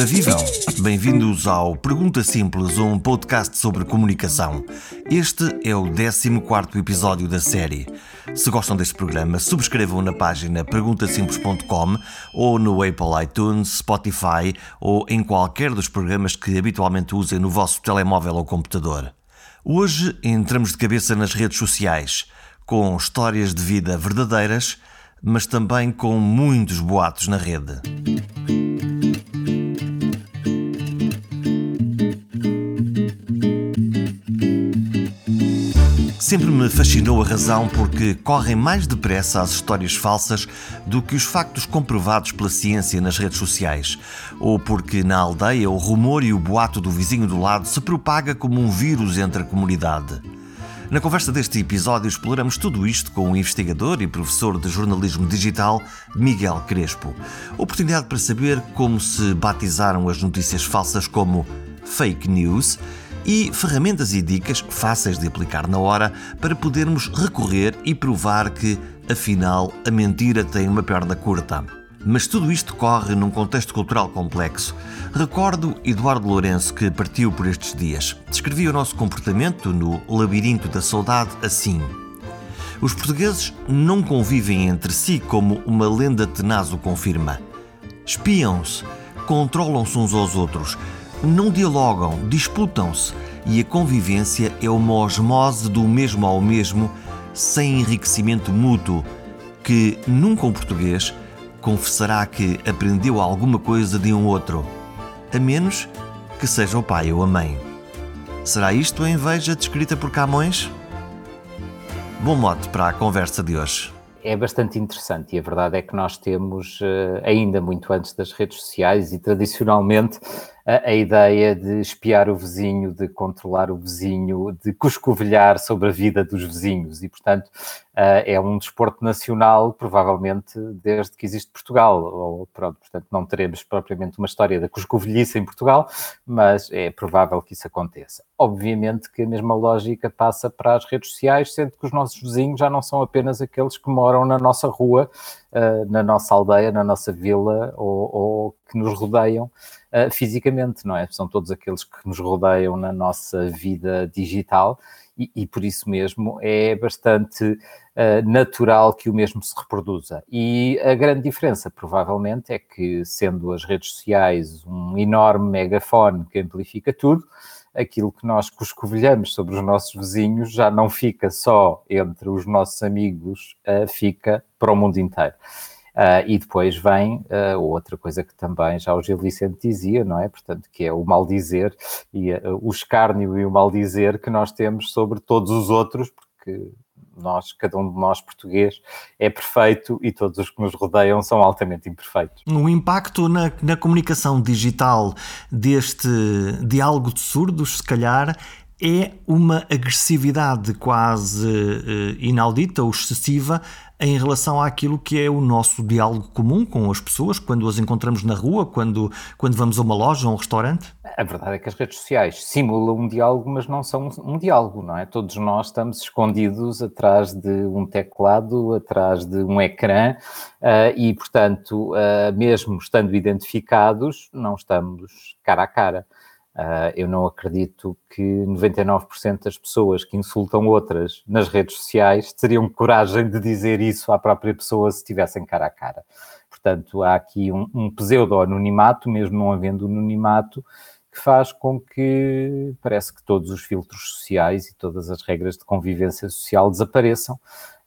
Ora vivam! Bem-vindos ao Pergunta Simples, um podcast sobre comunicação. Este é o 14 episódio da série. Se gostam deste programa, subscrevam na página perguntasimples.com ou no Apple iTunes, Spotify ou em qualquer dos programas que habitualmente usem no vosso telemóvel ou computador. Hoje entramos de cabeça nas redes sociais, com histórias de vida verdadeiras, mas também com muitos boatos na rede. Sempre me fascinou a razão porque correm mais depressa as histórias falsas do que os factos comprovados pela ciência nas redes sociais, ou porque na aldeia o rumor e o boato do vizinho do lado se propaga como um vírus entre a comunidade. Na conversa deste episódio exploramos tudo isto com o investigador e professor de jornalismo digital Miguel Crespo. Oportunidade para saber como se batizaram as notícias falsas como fake news e ferramentas e dicas fáceis de aplicar na hora para podermos recorrer e provar que, afinal, a mentira tem uma perna curta. Mas tudo isto corre num contexto cultural complexo. Recordo Eduardo Lourenço, que partiu por estes dias. Descrevia o nosso comportamento no labirinto da saudade assim. Os portugueses não convivem entre si como uma lenda tenaz o confirma. Espiam-se, controlam-se uns aos outros, não dialogam, disputam-se e a convivência é uma osmose do mesmo ao mesmo, sem enriquecimento mútuo, que nunca um português confessará que aprendeu alguma coisa de um outro, a menos que seja o pai ou a mãe. Será isto a inveja descrita por Camões? Bom mote para a conversa de hoje é bastante interessante e a verdade é que nós temos, eh, ainda muito antes das redes sociais e tradicionalmente, a, a, ideia de espiar o vizinho, de controlar o vizinho, de cuscovilhar sobre a vida dos vizinhos. E, portanto, uh, é um desporto nacional, provavelmente, desde que existe Portugal. Ou, pronto, portanto, não teremos propriamente uma história da cuscovilhice em Portugal, mas é provável que isso aconteça. Obviamente que a mesma lógica passa para as redes sociais, sendo que os nossos vizinhos já não são apenas aqueles que moram na nossa rua, uh, na nossa aldeia, na nossa vila ou, ou que nos rodeiam uh, fisicamente, não é? São todos aqueles que nos rodeiam na nossa vida digital e, e por isso mesmo é bastante uh, natural que o mesmo se reproduza. E a grande diferença, provavelmente, é que, sendo as redes sociais um enorme megafone que amplifica tudo, aquilo que nós coscovilhamos sobre os nossos vizinhos já não fica só entre os nossos amigos, uh, fica para o mundo inteiro. Uh, e depois vem uh, outra coisa que também já o Gil Vicente dizia, não é? Portanto, que é o maldizer e uh, o escárnio e o maldizer que nós temos sobre todos os outros, porque nós, cada um de nós português, é perfeito e todos os que nos rodeiam são altamente imperfeitos. O impacto na, na comunicação digital deste diálogo de surdos, se calhar, é uma agressividade quase uh, inaudita ou excessiva em relação àquilo que é o nosso diálogo comum com as pessoas, quando as encontramos na rua, quando, quando vamos a uma loja a um restaurante? A verdade é que as redes sociais simulam um diálogo, mas não são um diálogo, não é? Todos nós estamos escondidos atrás de um teclado, atrás de um ecrã, uh, e, portanto, uh, mesmo estando identificados, não estamos cara a cara. Uh, eu não acredito que 99% das pessoas que insultam outras nas redes sociais teriam coragem de dizer isso à própria pessoa se estivessem cara a cara. Portanto, há aqui um, um pseudo-anonimato, mesmo não havendo anonimato, que faz com que parece que todos os filtros sociais e todas as regras de convivência social desapareçam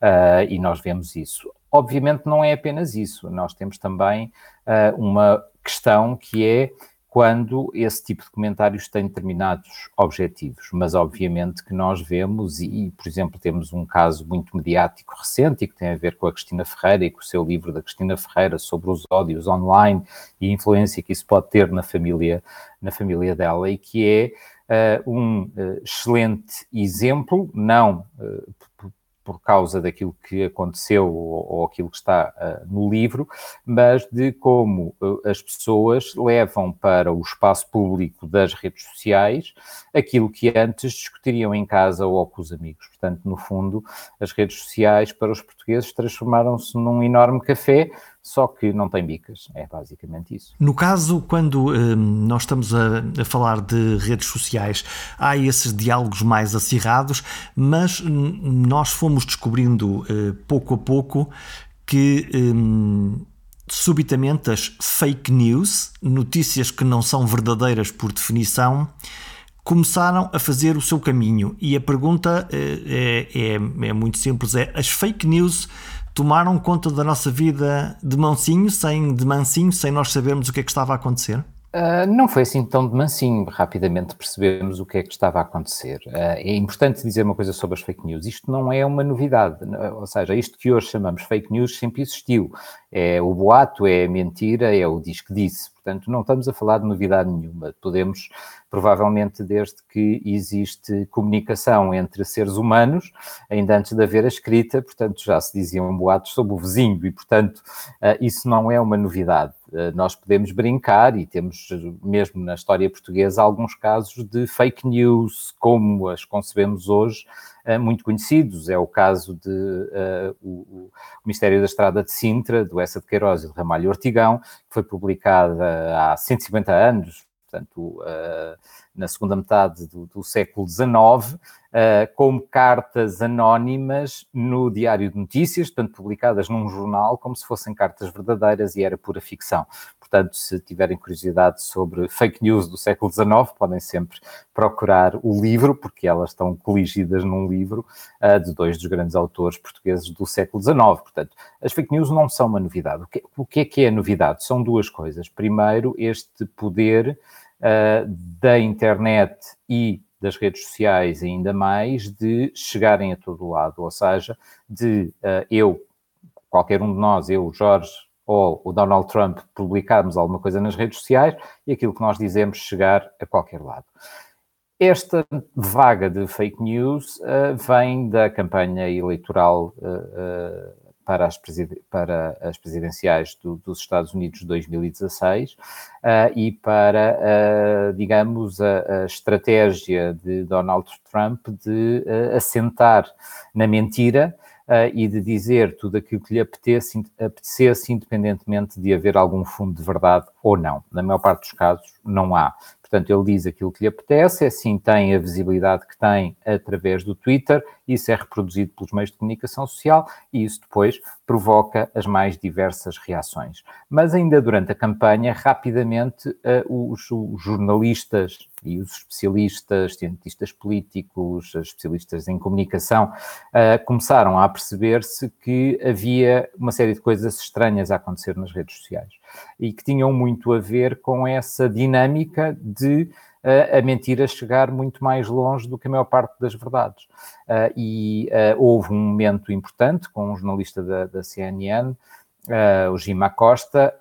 uh, e nós vemos isso. Obviamente não é apenas isso, nós temos também uh, uma questão que é quando esse tipo de comentários tem determinados objetivos, mas obviamente que nós vemos, e por exemplo temos um caso muito mediático recente e que tem a ver com a Cristina Ferreira e com o seu livro da Cristina Ferreira sobre os ódios online e a influência que isso pode ter na família, na família dela, e que é uh, um uh, excelente exemplo, não uh, por causa daquilo que aconteceu ou, ou aquilo que está uh, no livro, mas de como uh, as pessoas levam para o espaço público das redes sociais aquilo que antes discutiriam em casa ou com os amigos. Portanto, no fundo, as redes sociais para os portugueses transformaram-se num enorme café só que não tem bicas. É basicamente isso. No caso, quando hum, nós estamos a, a, falar de redes sociais, há esses diálogos mais acirrados, mas hum, nós fomos descobrindo uh, pouco a pouco que. Hum, subitamente as fake news, notícias que não são verdadeiras por definição, começaram a fazer o seu caminho. E a pergunta eh, é, é, é muito simples: é as fake news tomaram conta da nossa vida de mansinho, sem de mansinho, sem nós sabermos o que é que estava a acontecer? Uh, não foi assim tão de mansinho, rapidamente percebemos o que é que estava a acontecer. Uh, é importante dizer uma coisa sobre as fake news. Isto não é uma novidade, ou seja, isto que hoje chamamos fake news sempre existiu. É o boato, é a mentira, é o diz que disse. Portanto, não estamos a falar de novidade nenhuma. Podemos, provavelmente, desde que existe comunicação entre seres humanos, ainda antes de haver a escrita, portanto, já se diziam boatos sobre o vizinho e, portanto, eh, isso não é uma novidade. Eh, nós podemos brincar e temos, mesmo na história portuguesa, alguns casos de fake news, como as concebemos hoje, eh, muito conhecidos. É o caso de uh, o, o, Mistério da Estrada de Sintra, do Essa de Queiroz e do Ramalho Ortigão, que foi publicada há 150 anos, portanto, uh, na segunda metade do, do século XIX, uh, como cartas anónimas no Diário de Notícias, portanto, publicadas num jornal, como se fossem cartas verdadeiras e era pura ficção. Portanto, se tiverem curiosidade sobre fake news do século XIX, podem sempre procurar o livro, porque elas estão coligidas num livro uh, de dois dos grandes autores portugueses do século XIX. Portanto, as fake news não são uma novidade. O que, o que é que é novidade? São duas coisas. Primeiro, este poder uh, da internet e das redes sociais ainda mais de chegarem a todo lado, ou seja, de uh, eu, qualquer um de nós, eu, Jorge ou o Donald Trump, publicarmos alguma coisa nas redes sociais e aquilo que nós dizemos chegar a qualquer lado. Esta vaga de fake news uh, vem da campanha eleitoral uh, para as, para as presidenciais do, dos Estados Unidos de 2016 uh, e para, uh, digamos, a, a, estratégia de Donald Trump de uh, assentar na mentira e de dizer tudo aquilo que lhe apetece, apetecesse, independentemente de haver algum fundo de verdade ou não. Na maior parte dos casos, não há. Portanto, ele diz aquilo que lhe apetece, assim tem a visibilidade que tem através do Twitter, isso é reproduzido pelos meios de comunicação social e isso depois provoca as mais diversas reações. Mas ainda durante a campanha, rapidamente, uh, os, jornalistas e os especialistas, cientistas políticos, especialistas em comunicação, uh, começaram a perceber-se que havia uma série de coisas estranhas a acontecer nas redes sociais e que tinham muito a ver com essa dinâmica de a mentira chegar muito mais longe do que a maior parte das verdades. Uh, e houve um momento importante com um jornalista da, da CNN, Uh, o Jim Acosta,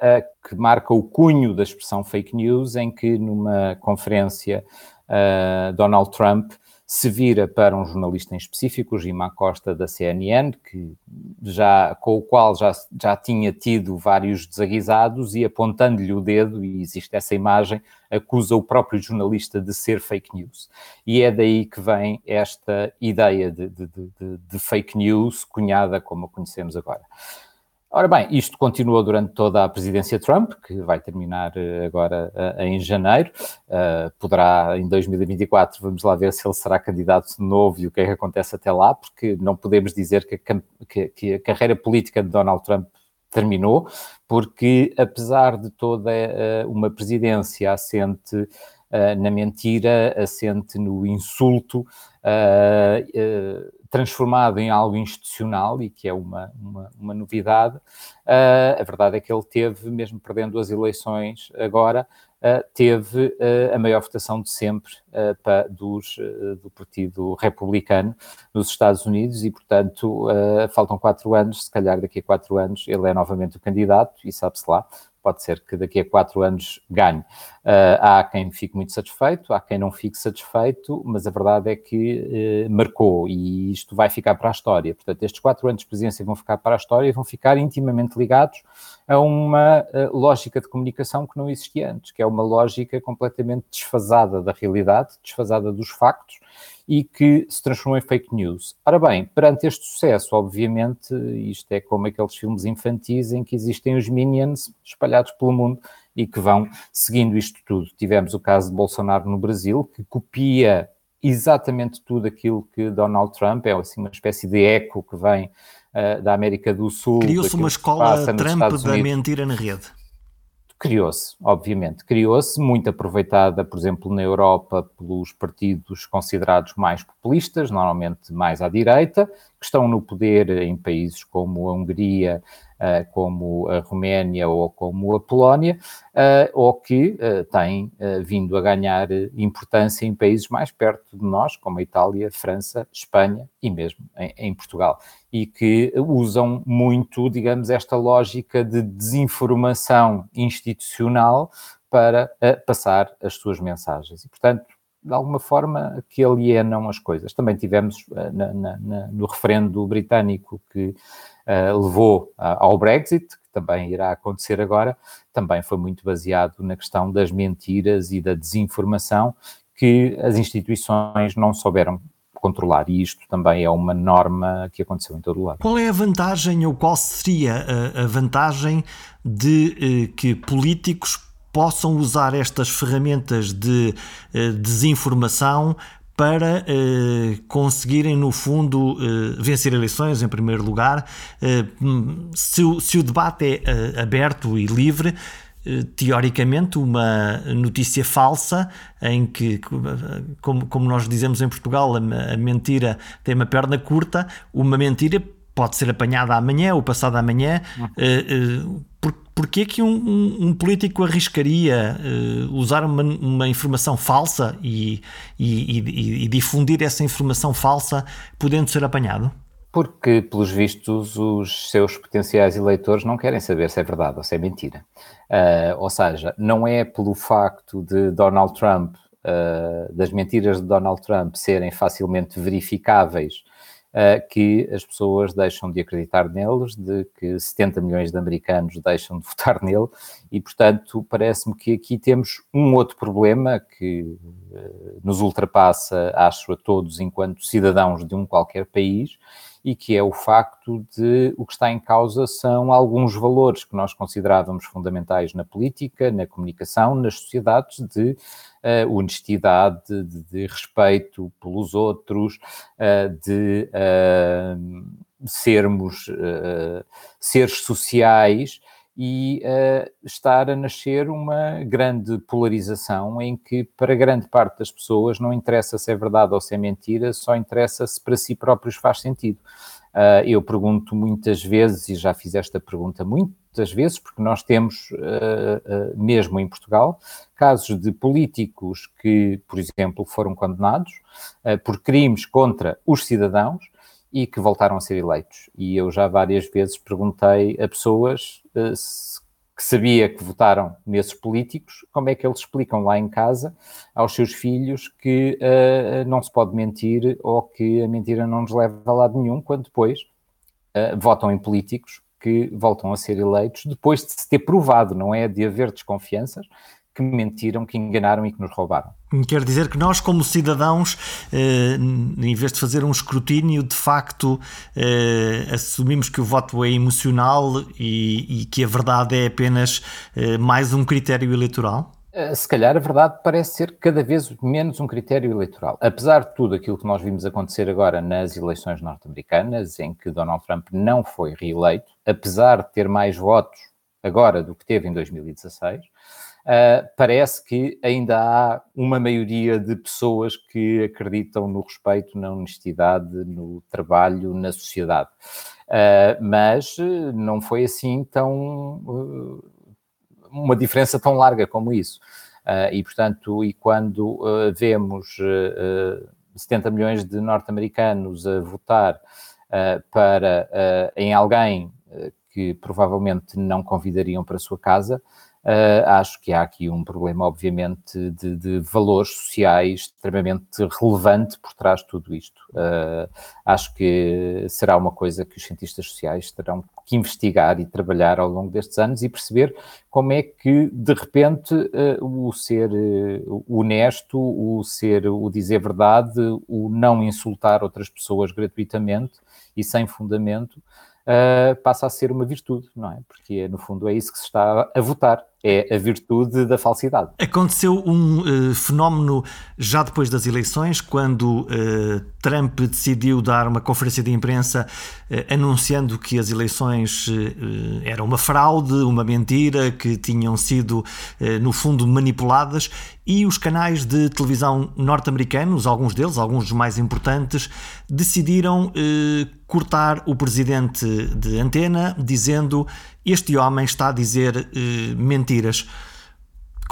que marca o cunho da expressão fake news, em que numa conferência Donald Trump se vira para um jornalista em específico, o Jim Acosta da CNN, que já, com o qual já, já tinha tido vários desaguisados e apontando-lhe o dedo, e existe essa imagem, acusa o próprio jornalista de ser fake news. E é daí que vem esta ideia de, de, de, de fake news, cunhada como a conhecemos agora. Ora bem, isto continuou durante toda a presidência Trump, que vai terminar eh, agora uh, em janeiro. Uh, poderá, em 2024, vamos lá ver se ele será candidato novo e o que é que acontece até lá, porque não podemos dizer que a, que, que a carreira política de Donald Trump terminou, porque apesar de toda uma presidência assente na mentira, assente no insulto, transformado em algo institucional e que é uma, uma, uma novidade. Uh, a verdade é que ele teve, mesmo perdendo as eleições agora, uh, teve uh, a maior votação de sempre para, dos, do Partido Republicano nos Estados Unidos e, portanto, faltam quatro anos, se calhar daqui a quatro anos ele é novamente o candidato e sabe-se lá, pode ser que daqui a quatro anos ganhe. Uh, há quem fique muito satisfeito, há quem não fique satisfeito, mas a verdade é que uh, marcou e isto vai ficar para a história. Portanto, estes quatro anos de presidência vão ficar para a história e vão ficar intimamente ligados a uma uh, lógica de comunicação que não existia antes, que é uma lógica completamente desfasada da realidade, desfasada dos factos e que se transformou em fake news. Ora bem, perante este sucesso, obviamente, isto é como aqueles filmes infantis em que existem os minions espalhados pelo mundo e que vão seguindo isto tudo. Tivemos o caso de Bolsonaro no Brasil, que copia exatamente tudo aquilo que Donald Trump é, assim, uma espécie de eco que vem uh, da América do Sul. Criou-se uma escola Trump da mentira na rede. Criou-se, obviamente, criou-se, muito aproveitada, por exemplo, na Europa pelos partidos considerados mais populistas, normalmente mais à direita, que estão no poder em países como a Hungria, como a Roménia ou como a Polónia, uh, ou que uh, têm vindo a ganhar importância em países mais perto de nós, como a Itália, França, Espanha e mesmo em Portugal, e que usam muito, digamos, esta lógica de desinformação institucional para passar as suas mensagens. E, portanto, de alguma forma que alienam as coisas. Também tivemos na, na, na, no referendo britânico que uh, levou ao Brexit, que também irá acontecer agora, também foi muito baseado na questão das mentiras e da desinformação que as instituições não souberam controlar. E isto também é uma norma que aconteceu em todo o lado. Qual é a vantagem ou qual seria a, a vantagem de eh, que políticos possam usar estas ferramentas de eh, desinformação para eh, conseguirem, no fundo, eh, vencer eleições, em primeiro lugar. Eh, se, o, debate é aberto e livre, teoricamente, uma notícia falsa, em que, como, como nós dizemos em Portugal, a mentira tem uma perna curta, uma mentira pode ser apanhada amanhã ou passada amanhã. Uhum. Por, porquê que um, um, um político arriscaria uh, usar uma, uma, informação falsa e, e, e, e, difundir essa informação falsa podendo ser apanhado? Porque, pelos vistos, os seus potenciais eleitores não querem saber se é verdade ou se é mentira. Uh, ou seja, não é pelo facto de Donald Trump, uh, das mentiras de Donald Trump serem facilmente verificáveis uh, que as pessoas deixam de acreditar neles, de que 70 milhões de americanos deixam de votar nele, e portanto parece-me que aqui temos um outro problema que uh, nos ultrapassa, acho, a todos enquanto cidadãos de um qualquer país, e que é o facto de o que está em causa são alguns valores que nós considerávamos fundamentais na política, na comunicação, nas sociedades, de uh, honestidade, de, de, respeito pelos outros, uh, de uh, sermos seres sociais e uh, estar a nascer uma grande polarização em que, para grande parte das pessoas, não interessa se é verdade ou se é mentira, só interessa se para si próprios faz sentido. Uh, eu pergunto muitas vezes, e já fiz esta pergunta muitas vezes, porque nós temos, uh, mesmo em Portugal, casos de políticos que, por exemplo, foram condenados por crimes contra os cidadãos e que voltaram a ser eleitos. E eu já várias vezes perguntei a pessoas uh, que sabia que votaram nesses políticos, como é que eles explicam lá em casa aos seus filhos que uh, não se pode mentir ou que a mentira não nos leva a lado nenhum, quando depois uh, votam em políticos que voltam a ser eleitos depois de se ter provado, não é? De haver desconfianças, que mentiram, que enganaram e que nos roubaram. Quer dizer que nós, como cidadãos, eh, em vez de fazer um escrutínio, de facto eh, assumimos que o voto é emocional e, e que a verdade é apenas eh, mais um critério eleitoral? Se calhar a verdade parece ser cada vez menos um critério eleitoral. Apesar de tudo aquilo que nós vimos acontecer agora nas eleições norte-americanas, em que Donald Trump não foi reeleito, apesar de ter mais votos agora do que teve em 2016, uh, parece que ainda há uma maioria de pessoas que acreditam no respeito, na honestidade, no trabalho, na sociedade. Uh, mas eh, não foi assim tão. Uh, uma diferença tão larga como isso. e, portanto, e quando vemos 70 milhões de norte-americanos a votar para em alguém que provavelmente não convidariam para a sua casa, Uh, acho que há aqui um problema, obviamente, de, de, valores sociais extremamente relevante por trás de tudo isto. Uh, acho que será uma coisa que os cientistas sociais terão que investigar e trabalhar ao longo destes anos e perceber como é que, de repente, uh, o ser honesto, o ser, o dizer verdade, o não insultar outras pessoas gratuitamente e sem fundamento, uh, passa a ser uma virtude, não é? Porque no fundo é isso que se está a votar, é a virtude da falsidade. Aconteceu um uh, fenómeno já depois das eleições, quando uh, Trump decidiu dar uma conferência de imprensa anunciando que as eleições eram uma fraude, uma mentira, que tinham sido, no fundo, manipuladas, e os canais de televisão norte-americanos, alguns deles, alguns dos mais importantes, decidiram cortar o presidente de antena dizendo este homem está a dizer uh, mentiras.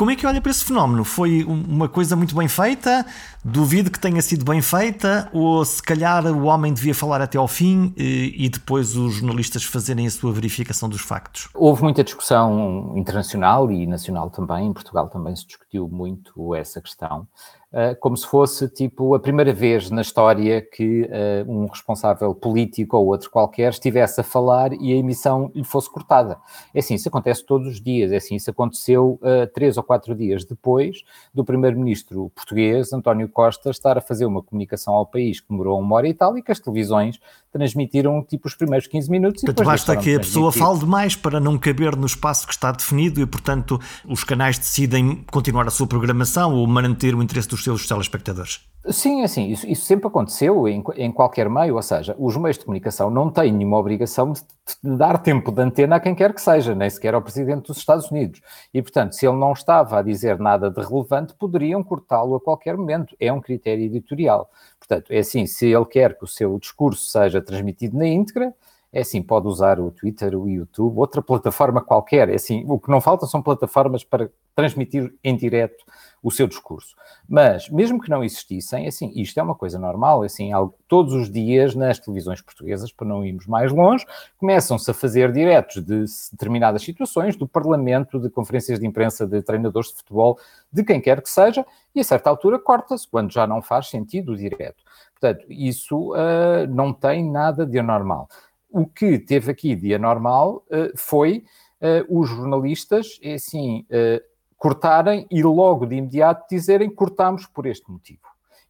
Como é que olha para esse fenómeno? Foi uma coisa muito bem feita? Duvido que tenha sido bem feita? Ou se calhar o homem devia falar até ao fim eh, e depois os jornalistas fazerem a sua verificação dos factos? Houve muita discussão internacional e nacional também. Em Portugal também se discutiu muito essa questão. Uh, como se fosse tipo a primeira vez na história que uh, um responsável político ou outro qualquer estivesse a falar e a emissão lhe fosse cortada. É assim, isso acontece todos os dias, é assim, isso aconteceu uh, três ou quatro dias depois do primeiro-ministro português, António Costa, estar a fazer uma comunicação ao país que demorou uma hora e tal e que as televisões transmitiram tipo os primeiros 15 minutos. Portanto, basta que a pessoa fale demais para não caber no espaço que está definido e, portanto, os canais decidem continuar a sua programação ou manter o interesse dos seus telespectadores. Sim, é assim, isso, isso, sempre aconteceu em, em, qualquer meio, ou seja, os meios de comunicação não têm nenhuma obrigação de, de, dar tempo de antena a quem quer que seja, nem sequer ao Presidente dos Estados Unidos. E, portanto, se ele não estava a dizer nada de relevante, poderiam cortá-lo a qualquer momento. É um critério editorial. Portanto, é assim, se ele quer que o seu discurso seja transmitido na íntegra, é assim, pode usar o Twitter, o YouTube, outra plataforma qualquer. É assim, o que não falta são plataformas para transmitir em direto o seu discurso. Mas, mesmo que não existissem, assim, isto é uma coisa normal, assim, todos os dias nas televisões portuguesas, para não irmos mais longe, começam-se a fazer diretos de determinadas situações, do Parlamento, de conferências de imprensa de treinadores de futebol, de quem quer que seja, e a certa altura corta-se, quando já não faz sentido o direto. Portanto, isso uh, não tem nada de anormal. O que teve aqui de anormal uh, foi uh, os jornalistas, é assim, cortarem e logo de imediato dizerem cortamos por este motivo.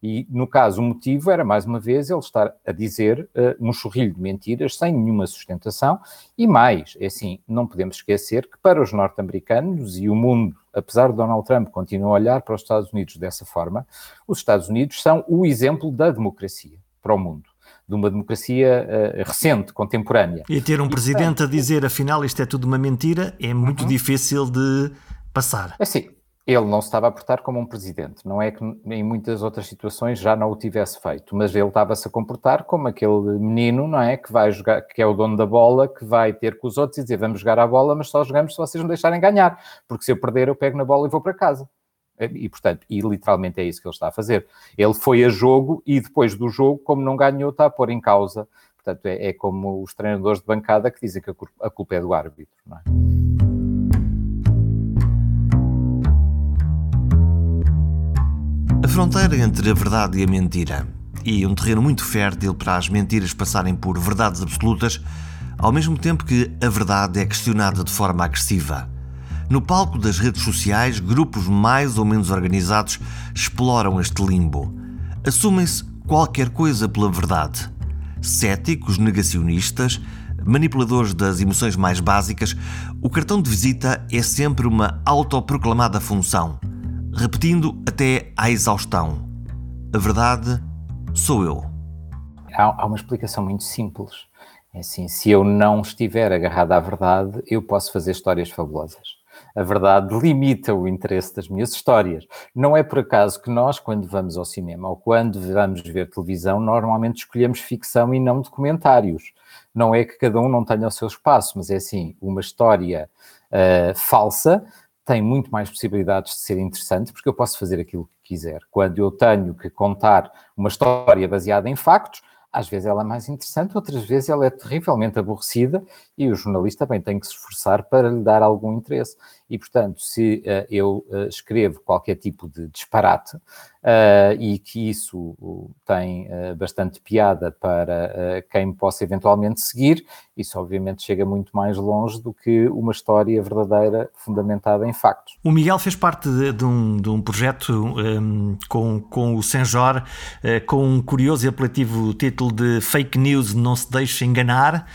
E, no caso, o motivo era, mais uma vez, ele estar a dizer uh, um chorrilho de mentiras sem nenhuma sustentação. E mais, é assim, não podemos esquecer que para os norte-americanos e o mundo, apesar de Donald Trump continuar a olhar para os Estados Unidos dessa forma, os Estados Unidos são o exemplo da democracia para o mundo de uma democracia uh, recente, contemporânea. E ter um e, presidente portanto, a dizer, afinal, isto é tudo uma mentira, é muito uhum. difícil de passar. É assim, ele não se estava a portar como um presidente. Não é que em muitas outras situações já não o tivesse feito, mas ele estava-se a comportar como aquele menino, não é? Que vai jogar, que é o dono da bola, que vai ter com os outros e dizer vamos jogar a bola, mas só jogamos se vocês não deixarem ganhar, porque se eu perder eu pego na bola e vou para casa. E, portanto, e literalmente é isso que ele está a fazer. Ele foi a jogo e depois do jogo, como não ganhou, está a pôr em causa. Portanto, é, é como os treinadores de bancada que dizem que a culpa é do árbitro, não é? Fronteira entre a verdade e a mentira, e um terreno muito fértil para as mentiras passarem por verdades absolutas, ao mesmo tempo que a verdade é questionada de forma agressiva. No palco das redes sociais, grupos mais ou menos organizados exploram este limbo. Assumem-se qualquer coisa pela verdade. Céticos, negacionistas, manipuladores das emoções mais básicas, o cartão de visita é sempre uma autoproclamada função repetindo até à exaustão: A verdade sou eu. Há, há uma explicação muito simples. É assim, se eu não estiver agarrado à verdade, eu posso fazer histórias fabulosas. A verdade limita o interesse das minhas histórias. Não é por acaso que nós, quando vamos ao cinema ou quando vamos ver televisão, normalmente escolhemos ficção e não documentários. Não é que cada um não tenha o seu espaço, mas é assim, uma história uh, falsa tem muito mais possibilidades de ser interessante, porque eu posso fazer aquilo que quiser. Quando eu tenho que contar uma história baseada em factos, às vezes ela é mais interessante, outras vezes ela é terrivelmente aborrecida e o jornalista também tem que se esforçar para lhe dar algum interesse. E, portanto, se uh, eu uh, escrevo qualquer tipo de disparate uh, e que isso tem bastante piada para quem me possa eventualmente seguir, isso obviamente chega muito mais longe do que uma história verdadeira fundamentada em factos. O Miguel fez parte de, de, um, de um, projeto um, com, com o Senjor, com um curioso e apelativo título de Fake News Não Se Deixe Enganar.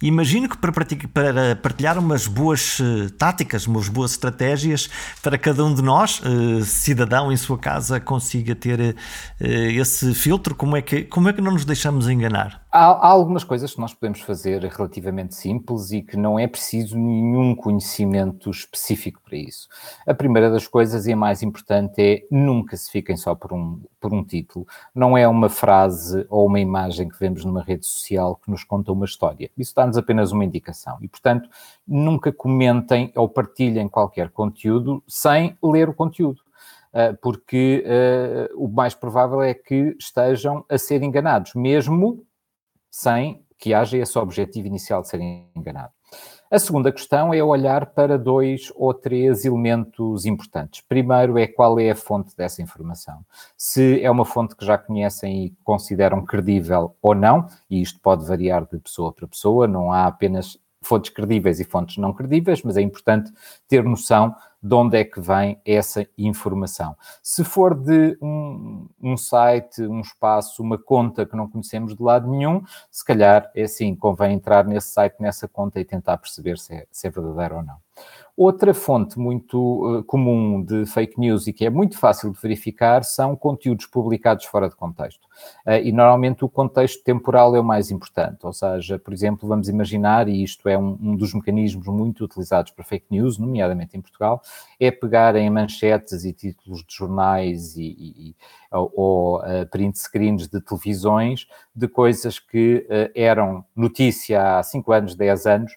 Imagino que para, para partilhar umas boas táticas, umas boas estratégias para cada um de nós, uh, cidadão em sua casa, consiga ter uh, esse filtro? Como é, que, como é que não nos deixamos enganar? Há, há, algumas coisas que nós podemos fazer relativamente simples e que não é preciso nenhum conhecimento específico para isso. A primeira das coisas e a mais importante é nunca se fiquem só por um, por um título. Não é uma frase ou uma imagem que vemos numa rede social que nos conta uma história. Isso dá-nos apenas uma indicação. E, portanto, nunca comentem ou partilhem qualquer conteúdo sem ler o conteúdo ah, porque uh, o mais provável é que estejam a ser enganados, mesmo sem que haja esse objetivo inicial de serem enganados. A segunda questão é olhar para dois ou três elementos importantes. Primeiro é qual é a fonte dessa informação. Se é uma fonte que já conhecem e consideram credível ou não, e isto pode variar de pessoa para pessoa, não há apenas fontes credíveis e fontes não credíveis, mas é importante ter noção de onde é que vem essa informação. Se for de um, um, site, um espaço, uma conta que não conhecemos de lado nenhum, se calhar é assim, convém entrar nesse site, nessa conta e tentar perceber se é, se é verdadeiro ou não. Outra fonte muito uh, comum de fake news e que é muito fácil de verificar são conteúdos publicados fora de contexto. Uh, e normalmente o contexto temporal é o mais importante. Ou seja, por exemplo, vamos imaginar, e isto é um, um dos mecanismos muito utilizados para fake news, nomeadamente em Portugal, é pegar em manchetes e títulos de jornais e, e ou, ou uh, print screens de televisões de coisas que eram notícia há 5 anos, 10 anos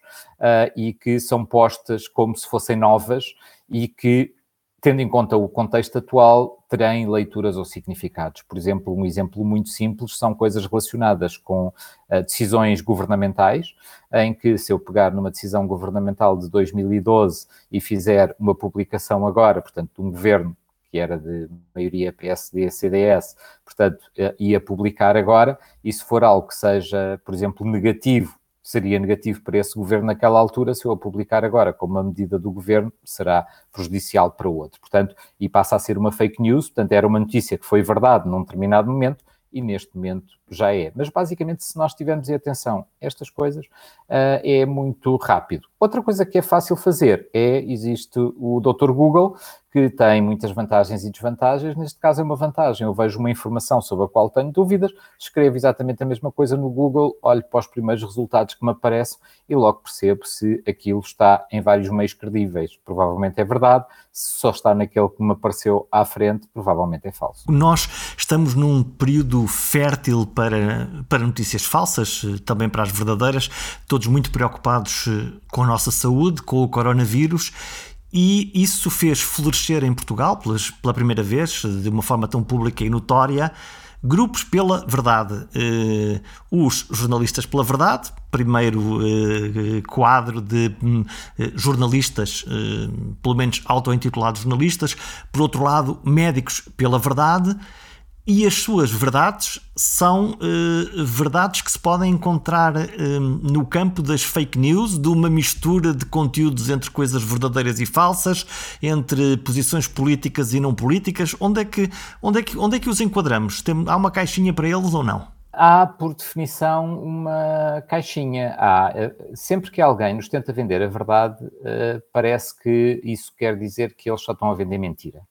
e que são postas como se fossem novas e que tendo em conta o contexto atual, terem leituras ou significados. Por exemplo, um exemplo muito simples são coisas relacionadas com uh, decisões governamentais, em que se eu pegar numa decisão governamental de 2012 e fizer uma publicação agora, portanto, de um governo que era de maioria PSD, CDS, portanto, uh, ia publicar agora, e se for algo que seja, por exemplo, negativo seria negativo para esse governo naquela altura, se eu a publicar agora como uma medida do governo, será prejudicial para o outro. Portanto, e passa a ser uma fake news, portanto, era uma notícia que foi verdade num determinado momento e neste momento já é. Mas basicamente, se nós tivermos atenção estas coisas, uh, é muito rápido. Outra coisa que é fácil fazer é, existe o Dr. Google, que tem muitas vantagens e desvantagens. Neste caso é uma vantagem. Eu vejo uma informação sobre a qual tenho dúvidas, escrevo exatamente a mesma coisa no Google, olho para os primeiros resultados que me aparecem e logo percebo se aquilo está em vários meios credíveis. Provavelmente é verdade. Se só está naquele que me apareceu à frente, provavelmente é falso. Nós estamos num período fértil para, para notícias falsas, também para as verdadeiras, todos muito preocupados eh, com a nossa saúde, com o coronavírus e isso fez florescer em Portugal, pela primeira vez, de uma forma tão pública e notória, grupos pela verdade. Uh, os jornalistas pela verdade, primeiro uh, quadro de uh, jornalistas, pelo menos auto-intitulados jornalistas, por outro lado, médicos pela verdade e as suas verdades são uh, verdades que se podem encontrar uh, no campo das fake news, de uma mistura de conteúdos entre coisas verdadeiras e falsas, entre posições políticas e não políticas. Onde é que, onde é que, onde é que os enquadramos? Tem, há uma caixinha para eles ou não? Há, por definição, uma caixinha. Há. Eh, sempre que alguém nos tenta vender a verdade, uh, parece que isso quer dizer que eles só estão a vender mentira.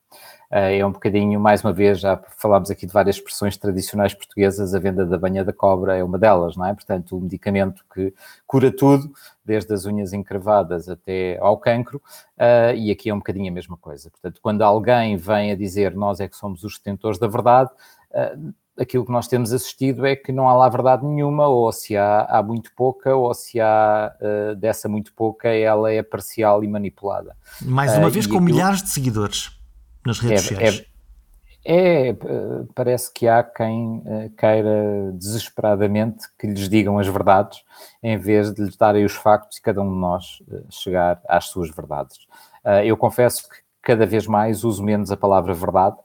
Eh, é um bocadinho, mais uma vez, já falámos aqui de várias expressões tradicionais portuguesas, a venda da banha da cobra é uma delas, não é? Portanto, o medicamento que cura tudo, desde as unhas encravadas até ao cancro, uh, e aqui é um bocadinho a mesma coisa. Portanto, quando alguém vem a dizer nós é que somos os detentores da verdade, uh, aquilo que nós temos assistido é que não há lá verdade nenhuma, ou se há, há muito pouca, ou se há uh, dessa muito pouca, ela é parcial e manipulada. Mais uma vez, com aquilo... milhares de seguidores nas redes é, sociais. É, é, parece que há quem eh, queira desesperadamente que lhes digam as verdades, em vez de lhes darem os factos e cada um de nós eh, chegar às suas verdades. eu confesso que cada vez mais uso menos a palavra verdade,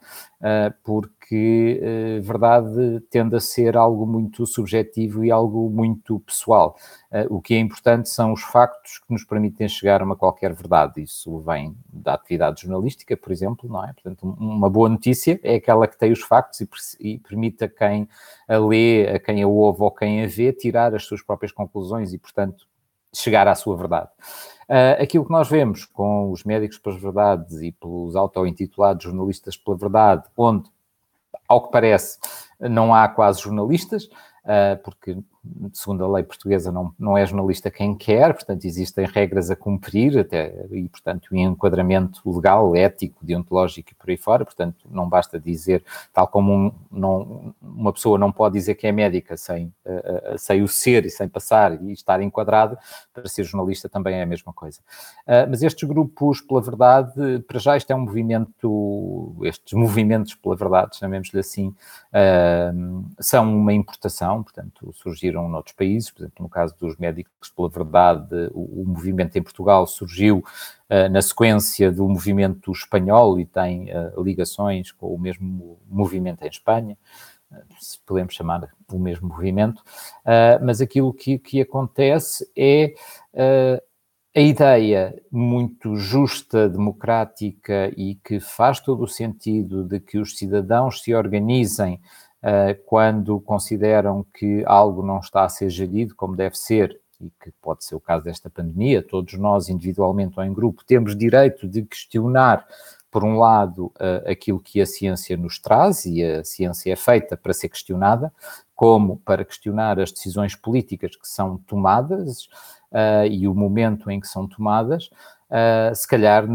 porque que uh, verdade tende a ser algo muito subjetivo e algo muito pessoal. Uh, o que é importante são os factos que nos permitem chegar a uma qualquer verdade. Isso vem da atividade jornalística, por exemplo, não é? Portanto, uma boa notícia é aquela que tem os factos e, e permite a quem a lê, a quem a ouve ou quem a vê, tirar as suas próprias conclusões e, portanto, chegar à sua verdade. Uh, aquilo que nós vemos com os médicos pelas verdades e pelos auto-intitulados jornalistas pela verdade, onde ao que parece, não há quase jornalistas, ah, porque segundo a lei portuguesa, não, não é jornalista quem quer, portanto, existem regras a cumprir, até, e, portanto, um enquadramento legal, ético, deontológico e por aí fora, portanto, não basta dizer, tal como um, não, uma pessoa não pode dizer que é médica sem, uh, sem o ser e sem passar e estar enquadrado, para ser jornalista também é a mesma coisa. Uh, mas estes grupos, pela verdade, para já isto é um movimento, estes movimentos, pela verdade, chamemos-lhe assim, uh, são uma importação, portanto, surgiram surgiram noutros países, por exemplo, no caso dos médicos pela verdade, o, o movimento em Portugal surgiu uh, na sequência do movimento espanhol e tem uh, ligações com o mesmo movimento em Espanha, uh, se podemos chamar o mesmo movimento, mas aquilo que, que acontece é a ideia muito justa, democrática e que faz todo o sentido de que os cidadãos se organizem quando consideram que algo não está a ser gerido como deve ser, e que pode ser o caso desta pandemia, todos nós, individualmente ou em grupo, temos direito de questionar, por um lado, uh, aquilo que a ciência nos traz, e a ciência é feita para ser questionada, como para questionar as decisões políticas que são tomadas uh, e o momento em que são tomadas. Se calhar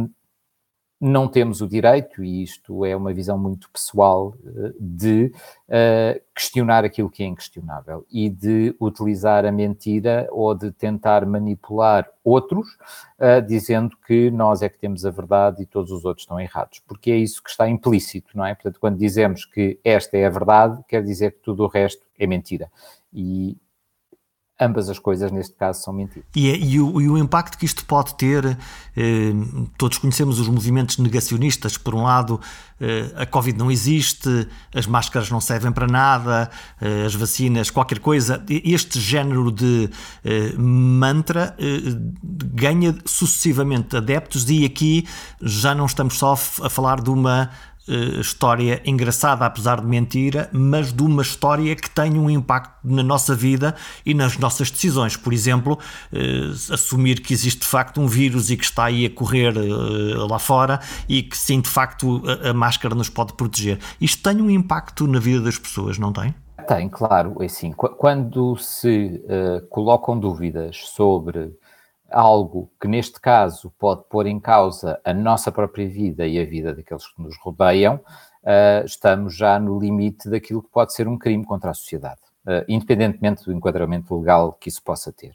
não temos o direito, e isto é uma visão muito pessoal, eh, de uh, questionar aquilo que é inquestionável e de utilizar a mentira ou de tentar manipular outros, uh, dizendo que nós é que temos a verdade e todos os outros estão errados, porque é isso que está implícito, não é? Portanto, quando dizemos que esta é a verdade, quer dizer que tudo o resto é mentira. E ambas as coisas, neste caso, são mentiras. E, é, e, o, e o, impacto que isto pode ter, eh, todos conhecemos os movimentos negacionistas, por um lado, eh, a Covid não existe, as máscaras não servem para nada, eh, as vacinas, qualquer coisa, este género de eh, mantra eh, ganha sucessivamente adeptos e aqui já não estamos só a falar de uma uh, história engraçada, apesar de mentira, mas de uma história que tem um impacto na nossa vida e nas nossas decisões. Por exemplo, uh, assumir que existe de facto um vírus e que está aí a correr uh, lá fora e que sim, de facto, a, a máscara nos pode proteger. Isto tem um impacto na vida das pessoas, não tem? Tem, claro. É assim, quando se colocam dúvidas sobre algo que neste caso pode pôr em causa a nossa própria vida e a vida daqueles que nos rodeiam, uh, estamos já no limite daquilo que pode ser um crime contra a sociedade, uh, independentemente do enquadramento legal que isso possa ter.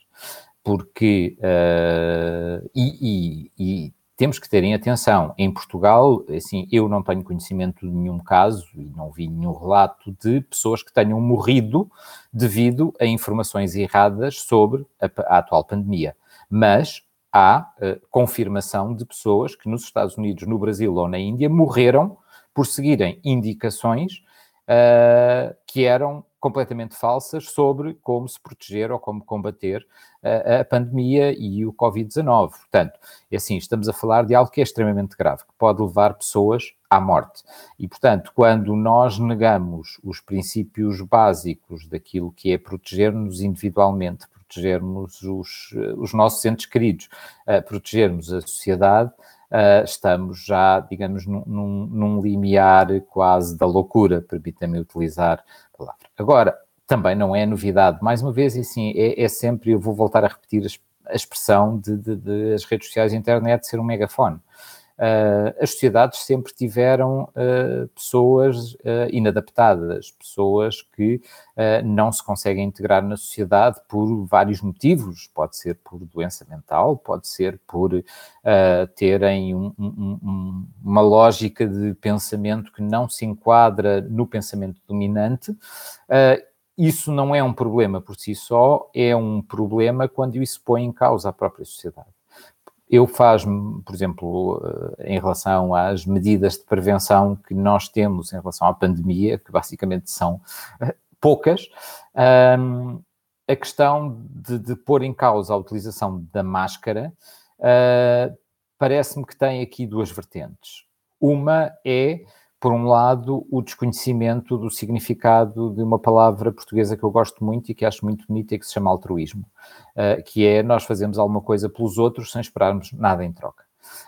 Porque, uh, e, e, e, temos que ter em atenção, em Portugal, assim, eu não tenho conhecimento de nenhum caso e não vi nenhum relato de pessoas que tenham morrido devido a informações erradas sobre a, a atual pandemia mas há uh, confirmação de pessoas que nos Estados Unidos, no Brasil ou na Índia morreram por seguirem indicações uh, que eram completamente falsas sobre como se proteger ou como combater uh, a pandemia e o Covid-19. Portanto, é assim, estamos a falar de algo que é extremamente grave, que pode levar pessoas à morte. E, portanto, quando nós negamos os princípios básicos daquilo que é proteger-nos individualmente, protegermos os, os nossos entes queridos, uh, protegermos a sociedade, uh, estamos já, digamos, num, num, limiar quase da loucura, permita-me utilizar a palavra. Agora, também não é novidade, mais uma vez, e sim, é, é sempre, eu vou voltar a repetir a, expressão de, de, de, as redes sociais e internet ser um megafone. Uh, as sociedades sempre tiveram uh, pessoas uh, inadaptadas, pessoas que não se conseguem integrar na sociedade por vários motivos. Pode ser por doença mental, pode ser por terem um, um, um, uma lógica de pensamento que não se enquadra no pensamento dominante. isso não é um problema por si só, é um problema quando isso põe em causa a própria sociedade eu faz-me, por exemplo, em relação às medidas de prevenção que nós temos em relação à pandemia, que basicamente são poucas, um, a questão de, de, pôr em causa a utilização da máscara uh, parece-me que tem aqui duas vertentes. Uma é, por um lado, o desconhecimento do significado de uma palavra portuguesa que eu gosto muito e que acho muito bonita e que se chama altruísmo, uh, que é nós fazemos alguma coisa pelos outros sem esperarmos nada em troca.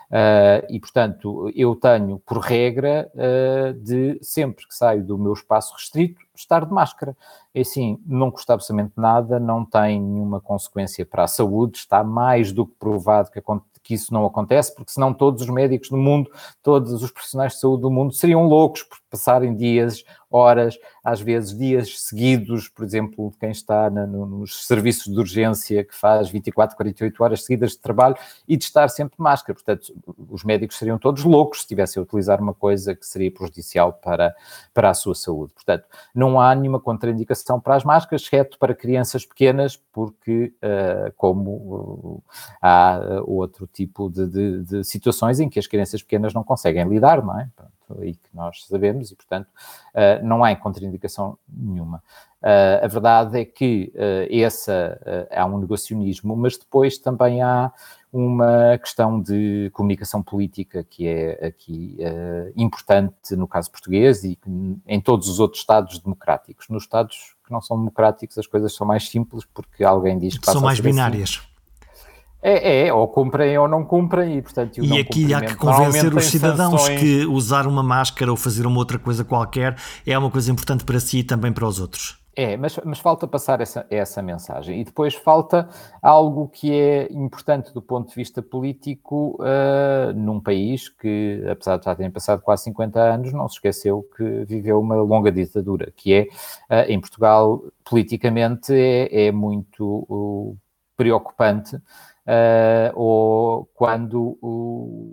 Uh, e, portanto, eu tenho por regra uh, de sempre que saio do meu espaço restrito estar de máscara. É assim, não custa absolutamente nada, não tem nenhuma consequência para a saúde, está mais do que provado que, que isso não acontece, porque senão todos os médicos do mundo, todos os profissionais de saúde do mundo seriam loucos por passarem dias, horas, às vezes dias seguidos, por exemplo, quem está na, no, nos serviços de urgência que faz 24, 48 horas seguidas de trabalho e de estar sempre de máscara. Portanto, os médicos seriam todos loucos se estivessem a utilizar uma coisa que seria prejudicial para, para a sua saúde. Portanto, não há nenhuma contraindicação para as máscaras, exceto para crianças pequenas, porque uh, como uh, há outro tipo de, de, de, situações em que as crianças pequenas não conseguem lidar, não é? Pronto, e que nós sabemos, e portanto não há contraindicação nenhuma. a verdade é que essa, há um negacionismo, mas depois também há uma questão de comunicação política que é aqui uh, importante no caso português e em todos os outros Estados democráticos. Nos Estados que não são democráticos as coisas são mais simples porque alguém diz que são mais binárias. Assim. É, é, ou cumprem ou não cumprem, e portanto. E aqui há que convencer os cidadãos sanções... que usar uma máscara ou fazer uma outra coisa qualquer é uma coisa importante para si e também para os outros. É, mas, mas falta passar essa, essa mensagem. E depois falta algo que é importante do ponto de vista político uh, num país que, apesar de já terem passado quase 50 anos, não se esqueceu que viveu uma longa ditadura, que é, uh, em Portugal, politicamente, é, é muito uh, preocupante uh, ou quando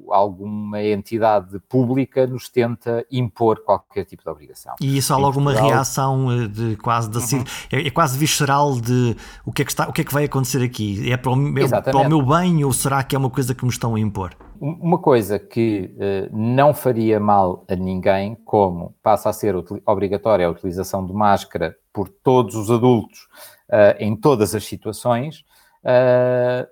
alguma entidade pública nos tenta impor qualquer tipo de obrigação. E isso há logo uma reação eh, de quase de, uhum. é, é, quase visceral de o que é que está, o que é que vai acontecer aqui? É para o, meu, para o meu bem ou será que é uma coisa que me estão a impor? Uma coisa que uh, não faria mal a ninguém, como passa a ser obrigatória a utilização de máscara por todos os adultos uh, em todas as situações, uh,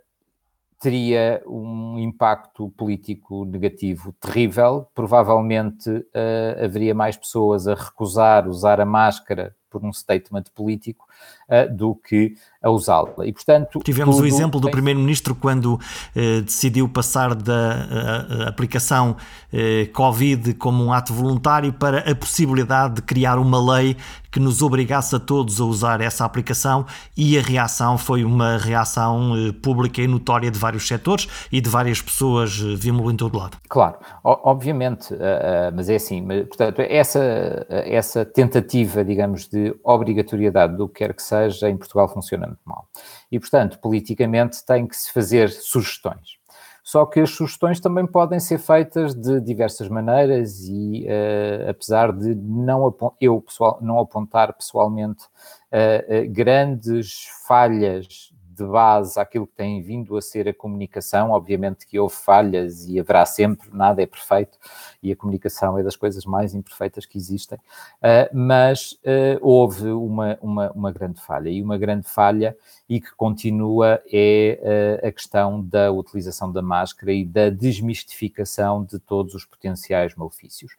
teria um impacto político negativo terrível. Provavelmente uh, haveria mais pessoas a recusar usar a máscara por um statement político uh, do que a usá-la. E, portanto, Tivemos o exemplo do Primeiro-Ministro quando uh, decidiu passar da aplicação uh, Covid como um ato voluntário para a possibilidade de criar uma lei que nos obrigasse a todos a usar essa aplicação e a reação foi uma reação pública e notória de vários setores e de várias pessoas, vimos-lo em todo lado. Claro, obviamente, mas é assim, portanto, essa, essa tentativa, digamos, de obrigatoriedade do que quer que seja, em Portugal funciona muito mal. E, portanto, politicamente tem que se fazer sugestões. Só que as sugestões também podem ser feitas de diversas maneiras e, uh, apesar de não eu pessoal, não apontar pessoalmente uh, uh, grandes falhas de base àquilo que tem vindo a ser a comunicação. Obviamente que houve falhas e haverá sempre, nada é perfeito e a comunicação é das coisas mais imperfeitas que existem, uh, mas uh, houve uma, uma, uma, grande falha e uma grande falha e que continua é uh, a questão da utilização da máscara e da desmistificação de todos os potenciais malefícios.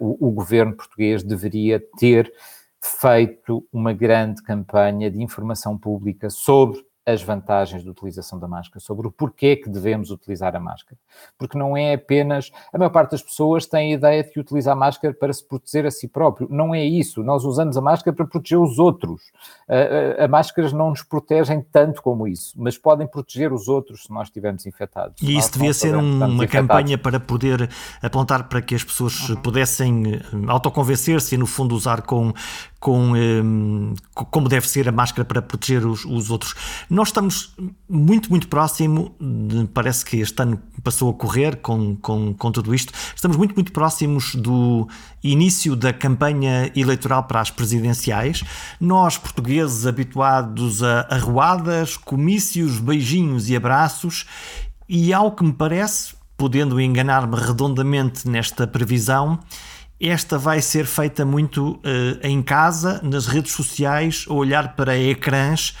O, o governo português deveria ter feito uma grande campanha de informação pública sobre as vantagens da utilização da máscara, sobre o porquê que devemos utilizar a máscara. Porque não é apenas. A maior parte das pessoas tem a ideia de que utiliza a máscara para se proteger a si próprio. Não é isso. Nós usamos a máscara para proteger os outros. A, a, a máscaras não nos protegem tanto como isso, mas podem proteger os outros se nós estivermos infectados. E isso devia ser um, uma campanha para poder apontar para que as pessoas uhum. pudessem eh, autoconvencer-se e, no fundo, usar com, com, um, como deve ser a máscara para proteger os, os, outros. Nós estamos muito, muito próximo, de, parece que este ano passou a correr com, com, com tudo isto, estamos muito, muito próximos do início da campanha eleitoral para as presidenciais. Nós, portugueses, habituados a arruadas, comícios, beijinhos e abraços, e ao que me parece, podendo enganar-me redondamente nesta previsão, esta vai ser feita muito uh, em casa, nas redes sociais, a olhar para ecrãs,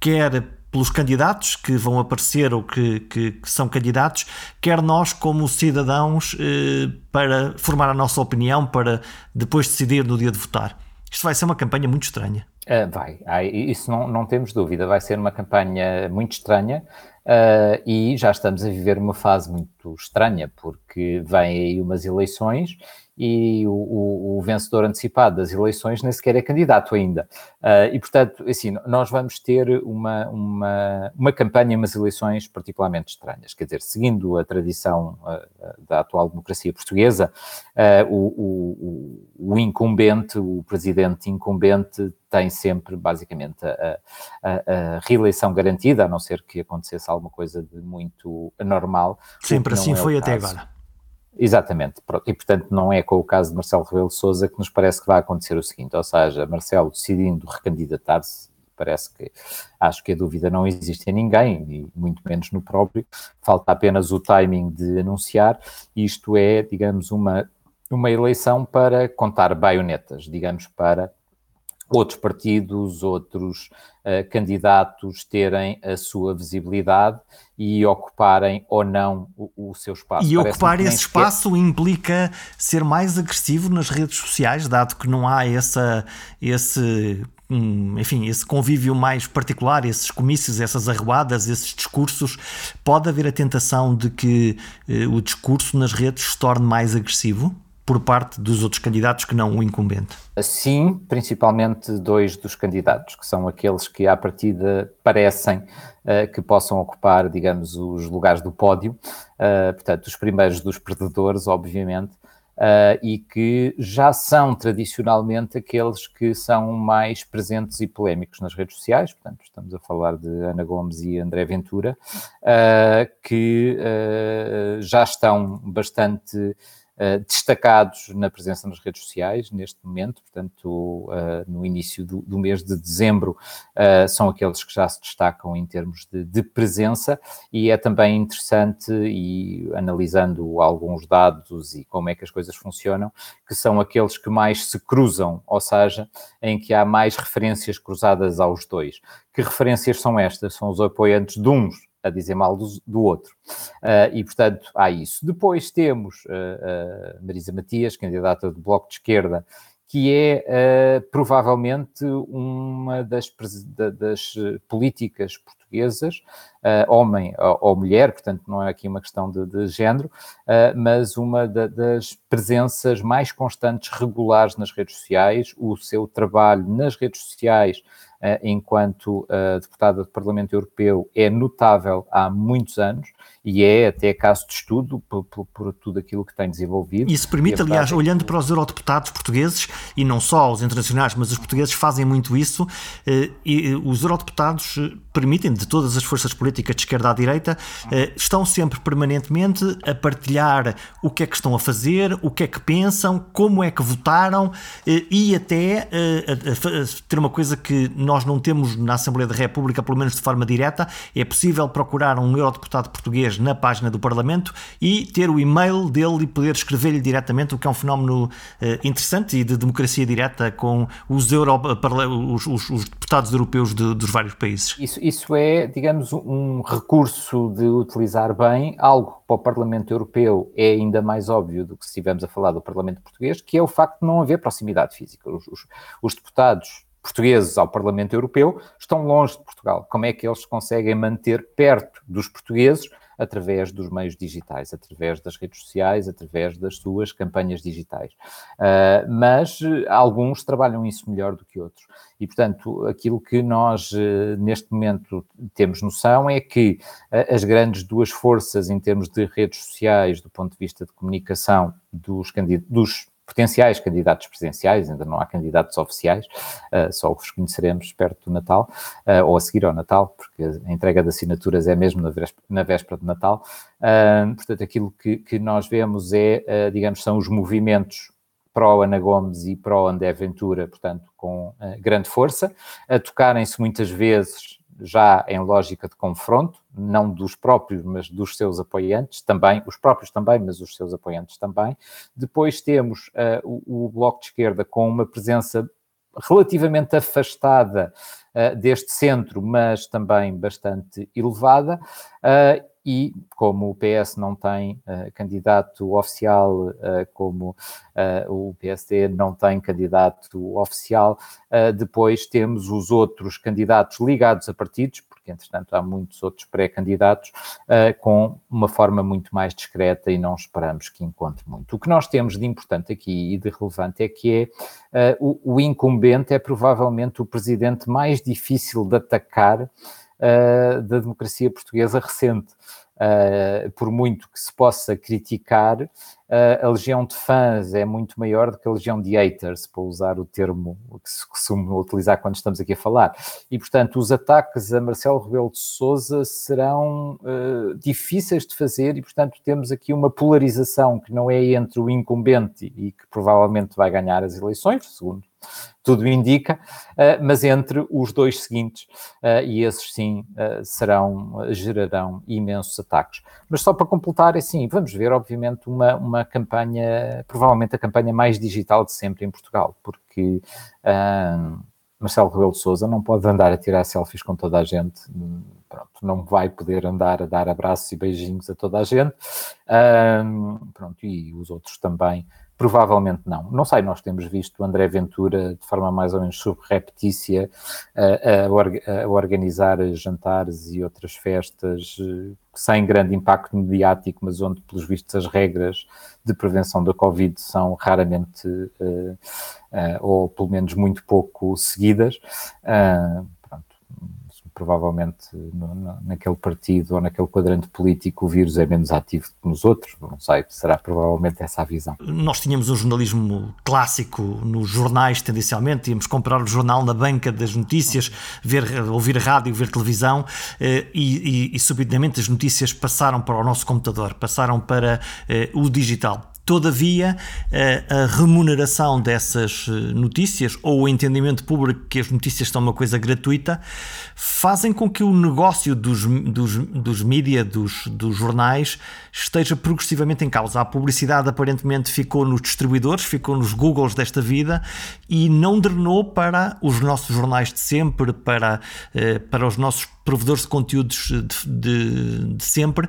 quer pelos candidatos que vão aparecer ou que, que, que são candidatos, quer nós, como cidadãos, uh, para formar a nossa opinião, para depois decidir no dia de votar. Isto vai ser uma campanha muito estranha. Uh, vai, isso não, não temos dúvida. Vai ser uma campanha muito estranha uh, e já estamos a viver uma fase muito estranha, porque vêm aí umas eleições e o, o, o, vencedor antecipado das eleições nem sequer é candidato ainda. Uh, e, portanto, assim, nós vamos ter uma, uma, uma campanha, umas eleições particularmente estranhas. Quer dizer, seguindo a tradição uh, da atual democracia portuguesa, uh, o, o, incumbente, o presidente incumbente, tem sempre, basicamente, a, a, a, reeleição garantida, a não ser que acontecesse alguma coisa de muito anormal. Sempre assim é foi até agora. Exatamente, e portanto não é com o caso de Marcelo Rebelo de Sousa que nos parece que vai acontecer o seguinte, ou seja, Marcelo decidindo recandidatar-se, parece que acho que a dúvida não existe em ninguém, e muito menos no próprio, falta apenas o timing de anunciar, isto é, digamos, uma, uma eleição para contar baionetas, digamos, para outros partidos, outros uh, candidatos terem a sua visibilidade e ocuparem ou não o, o seu espaço. E Parece ocupar esse espaço implica ser mais agressivo nas redes sociais, dado que não há essa, esse hum, enfim, esse convívio mais particular, esses comícios, essas arruadas, esses discursos, pode haver a tentação de que eh, o discurso nas redes se torne mais agressivo? Por parte dos outros candidatos que não o incumbente? Sim, principalmente dois dos candidatos, que são aqueles que à partida parecem uh, que possam ocupar, digamos, os lugares do pódio, uh, portanto, os primeiros dos perdedores, obviamente, uh, e que já são tradicionalmente aqueles que são mais presentes e polémicos nas redes sociais, portanto, estamos a falar de Ana Gomes e André Ventura, que já estão bastante uh, destacados na presença nas redes sociais neste momento, portanto, uh, no início do, do, mês de dezembro, uh, são aqueles que já se destacam em termos de, de, presença, e é também interessante, e analisando alguns dados e como é que as coisas funcionam, que são aqueles que mais se cruzam, ou seja, em que há mais referências cruzadas aos dois. Que referências são estas? São os apoiantes de uns a dizer mal do, do outro. Uh, e, portanto, há isso. Depois temos uh, uh, Marisa Matias, candidata do Bloco de Esquerda, que é provavelmente uma das, das políticas portuguesas, homem ou, mulher, portanto, não é aqui uma questão de, de género, mas uma da, das presenças mais constantes, regulares nas redes sociais, o seu trabalho nas redes sociais enquanto uh, deputada do Parlamento Europeu é notável há muitos anos e é até caso de estudo por, por, por tudo aquilo que tem desenvolvido. Isso permite, aliás, olhando para os eurodeputados portugueses, e não só os internacionais, mas os portugueses fazem muito isso, eh, e os eurodeputados permitem, de todas as forças políticas de esquerda à direita, estão sempre permanentemente a partilhar o que é que estão a fazer, o que é que pensam, como é que votaram e até ter uma coisa que nós não temos na Assembleia da República, pelo menos de forma direta, é possível procurar um eurodeputado português na página do Parlamento e ter o e-mail dele e poder escrever-lhe diretamente, o que é um fenómeno eh, interessante e de democracia direta com os, Euro, os, os, os deputados europeus de, dos vários países. Isso, isso é, digamos, um recurso de utilizar bem algo para o Parlamento Europeu é ainda mais óbvio do que se estivermos a falar do Parlamento Português, que é o facto de não haver proximidade física. Os, os, os deputados portugueses ao Parlamento Europeu estão longe de Portugal. Como é que eles conseguem manter perto dos portugueses através dos meios digitais, através das redes sociais, através das suas campanhas digitais. Uh, mas alguns trabalham isso melhor do que outros. E, portanto, aquilo que nós uh, neste momento temos noção é que as grandes duas forças em termos de redes sociais, do ponto de vista de comunicação dos, dos potenciais candidatos presidenciais, ainda não há candidatos oficiais, uh, só os conheceremos perto do Natal, uh, ou a seguir ao Natal, porque a entrega de assinaturas é mesmo na véspera, na véspera de Natal. Uh, portanto, aquilo que, que, nós vemos é, digamos, são os movimentos pró Ana Gomes e pró André Ventura, portanto, com grande força, a tocarem-se muitas vezes já em lógica de confronto, não dos próprios, mas dos seus apoiantes também, os próprios também, mas os seus apoiantes também. Depois temos uh, o, o, Bloco de Esquerda com uma presença relativamente afastada uh, deste centro, mas também bastante elevada. Uh, e como o PS não tem uh, candidato oficial, uh, como uh, o PSD não tem candidato oficial, depois temos os outros candidatos ligados a partidos, porque entretanto há muitos outros pré-candidatos, com uma forma muito mais discreta e não esperamos que encontre muito. O que nós temos de importante aqui e de relevante é que é, o, o incumbente é provavelmente o presidente mais difícil de atacar uh, da democracia portuguesa recente. Uh, por muito que se possa criticar, a legião de fãs é muito maior do que a legião de haters, para usar o termo que se costuma utilizar quando estamos aqui a falar. E, portanto, os ataques a Marcelo Rebelo de Sousa serão uh, difíceis de fazer e, portanto, temos aqui uma polarização que não é entre o incumbente e que provavelmente vai ganhar as eleições, segundo tudo indica, uh, mas entre os dois seguintes, uh, e esses sim serão, gerarão imensos ataques. Mas só para completar, é assim, vamos ver, obviamente, uma, uma campanha, provavelmente a campanha mais digital de sempre em Portugal, porque Marcelo Rebelo de Sousa não pode andar a tirar selfies com toda a gente, pronto, não vai poder andar a dar abraços e beijinhos a toda a gente, pronto, e os outros também Provavelmente não. Não sei, nós temos visto o André Ventura de forma mais ou menos subreptícia a, a, a organizar jantares e outras festas eh, sem grande impacto mediático, mas onde, pelos vistos, as regras de prevenção da Covid são raramente, uh, uh, ou pelo menos muito pouco seguidas. Provavelmente no, naquele partido ou naquele quadrante político o vírus é menos ativo que nos outros, não sei, será provavelmente essa a visão. Nós tínhamos um jornalismo clássico nos jornais, tendencialmente, íamos comprar o jornal na banca das notícias, ver, ouvir rádio, ver televisão eh, e, e, e subitamente as notícias passaram para o nosso computador, passaram para eh, o digital. Todavia, a remuneração dessas eh, notícias ou o entendimento público que as notícias são uma coisa gratuita fazem com que o negócio dos, dos, dos mídia, dos, dos jornais, esteja progressivamente em causa. A publicidade aparentemente ficou nos distribuidores, ficou nos Googles desta vida e não drenou para os nossos jornais de sempre, para, eh, para os nossos provedores de conteúdos de, de, de sempre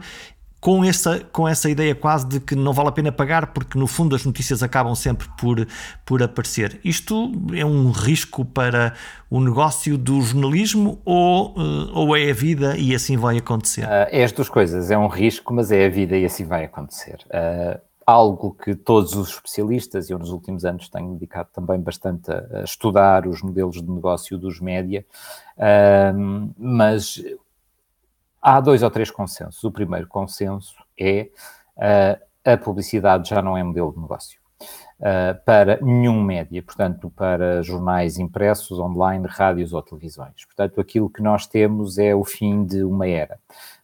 com essa, com essa ideia quase de que não vale a pena pagar porque no fundo as notícias acabam sempre por, por aparecer. Isto é um risco para o negócio do jornalismo ou, eh, ou é a vida e assim vai acontecer? Uh, é as duas coisas, é um risco, mas é a vida e assim vai acontecer. Uh, algo que todos os especialistas, e eu nos últimos anos tenho dedicado também bastante a, a estudar os modelos de negócio dos média, uh, mas há dois ou três consensos. O primeiro consenso é uh, a publicidade já não é modelo de negócio. Uh, para nenhum média, portanto, para jornais impressos, online, rádios ou televisões. Portanto, aquilo que nós temos é o fim de uma era.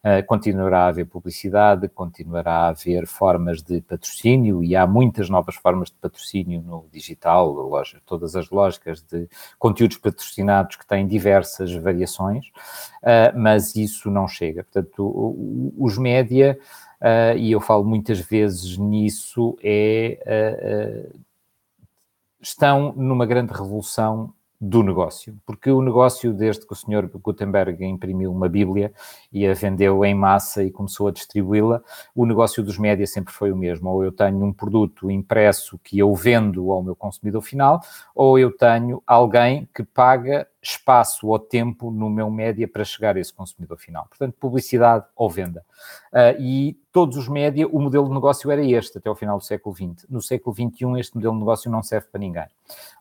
Uh, continuará a haver publicidade, continuará a haver formas de patrocínio e há muitas novas formas de patrocínio no digital, todas as lógicas de conteúdos patrocinados que têm diversas variações, uh, mas isso não chega. Portanto, os média uh, e eu falo muitas vezes nisso, é, estão numa grande revolução do negócio, porque o negócio, desde que o senhor Gutenberg imprimiu uma Bíblia e a vendeu em massa e começou a distribuí-la, o negócio dos médias sempre foi o mesmo. Ou eu tenho um produto impresso que eu vendo ao meu consumidor final, ou eu tenho alguém que paga espaço ou tempo no meu média para chegar a esse consumidor final. Portanto, publicidade ou venda. Uh, e todos os média, o modelo de negócio era este até ao final do século XX. No século XXI, este modelo de negócio não serve para ninguém.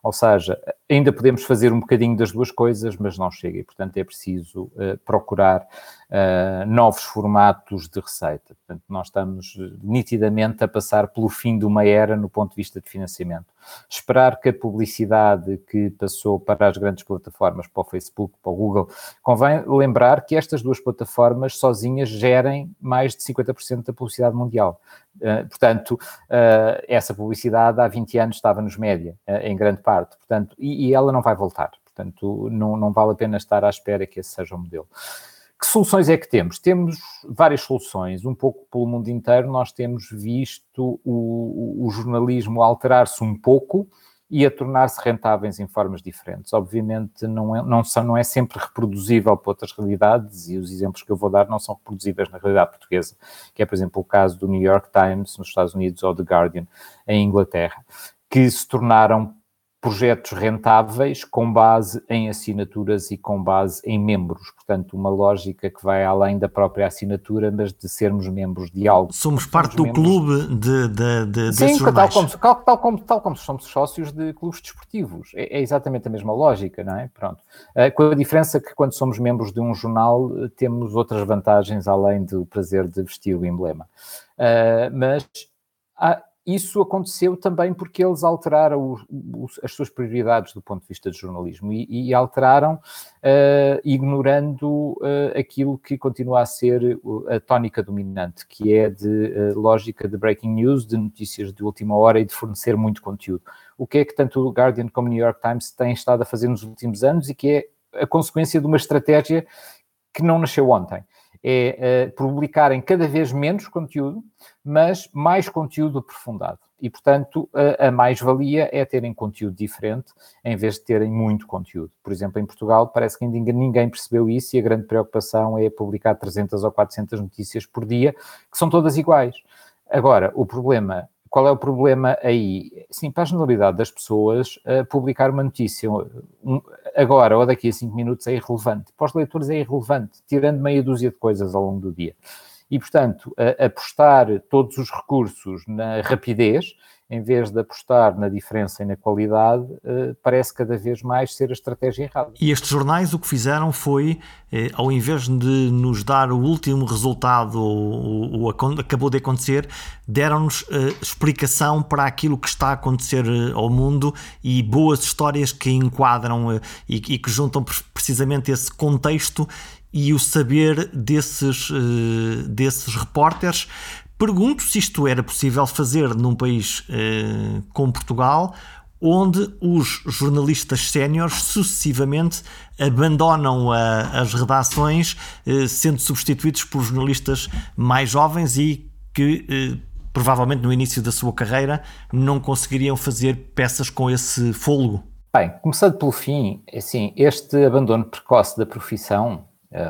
Ou seja, ainda podemos fazer um bocadinho das duas coisas, mas não chega. E, portanto, é preciso uh, procurar uh, novos formatos de receita. Portanto, nós estamos nitidamente a passar pelo fim de uma era no ponto de vista de financiamento. Esperar que a publicidade que passou para as grandes plataformas, para o Facebook, para o Google, convém lembrar que estas duas plataformas sozinhas gerem mais de 50% da publicidade mundial. Uh, portanto, uh, essa publicidade há 20 anos estava nos média, em grande parte, portanto, e, e ela não vai voltar Portanto, não, não vale a pena estar à espera que esse seja o modelo. Que soluções é que temos? Temos várias soluções. Um pouco pelo mundo inteiro, nós temos visto o, o jornalismo alterar-se um pouco e a tornar-se rentáveis em formas diferentes. Obviamente, não é, não, são, não é sempre reproduzível para outras realidades, e os exemplos que eu vou dar não são reproduzíveis na realidade portuguesa, que é, por exemplo, o caso do New York Times nos Estados Unidos ou do Guardian em Inglaterra, que se tornaram projetos rentáveis com base em assinaturas e com base em membros. Portanto, uma lógica que vai além da própria assinatura, mas de sermos membros de algo. Somos parte do membros... clube de, de, de, Sim, desses tal como, tal, tal, como, tal como somos sócios de clubes desportivos. É, é, exatamente a mesma lógica, não é? Pronto. Uh, com a diferença que quando somos membros de um jornal temos outras vantagens além do prazer de vestir o emblema. Uh, mas há, isso aconteceu também porque eles alteraram o, o, as suas prioridades do ponto de vista de jornalismo e, e alteraram uh, ignorando uh, aquilo que continua a ser a tónica dominante, que é de uh, lógica de breaking news, de notícias de última hora e de fornecer muito conteúdo. O que é que tanto o Guardian como o New York Times têm estado a fazer nos últimos anos e que é a consequência de uma estratégia que não nasceu ontem é uh, publicarem cada vez menos conteúdo, mas mais conteúdo aprofundado. E, portanto, a, a mais-valia é terem conteúdo diferente em vez de terem muito conteúdo. Por exemplo, em Portugal, parece que ainda ninguém percebeu isso e a grande preocupação é publicar 300 ou 400 notícias por dia, que são todas iguais. Agora, o problema qual é o problema aí? Sim, para a generalidade das pessoas, uh, publicar uma notícia um, agora ou daqui a cinco minutos é irrelevante. Para os leitores é irrelevante, tirando meia dúzia de coisas ao longo do dia. E, portanto, apostar todos os recursos na rapidez em vez de apostar na diferença e na qualidade, eh, parece cada vez mais ser a estratégia errada. E estes jornais o que fizeram foi, eh, ao invés de nos dar o último resultado, ou, acabou de acontecer, deram-nos eh, explicação para aquilo que está a acontecer ao mundo e boas histórias que enquadram e, que juntam precisamente esse contexto e o saber desses, desses repórteres Pergunto se isto era possível fazer num país eh, como Portugal, onde os jornalistas séniores sucessivamente abandonam a, as redações, eh, sendo substituídos por jornalistas mais jovens e que eh, provavelmente no início da sua carreira não conseguiriam fazer peças com esse fôlego. Bem, começando pelo fim, assim, este abandono precoce da profissão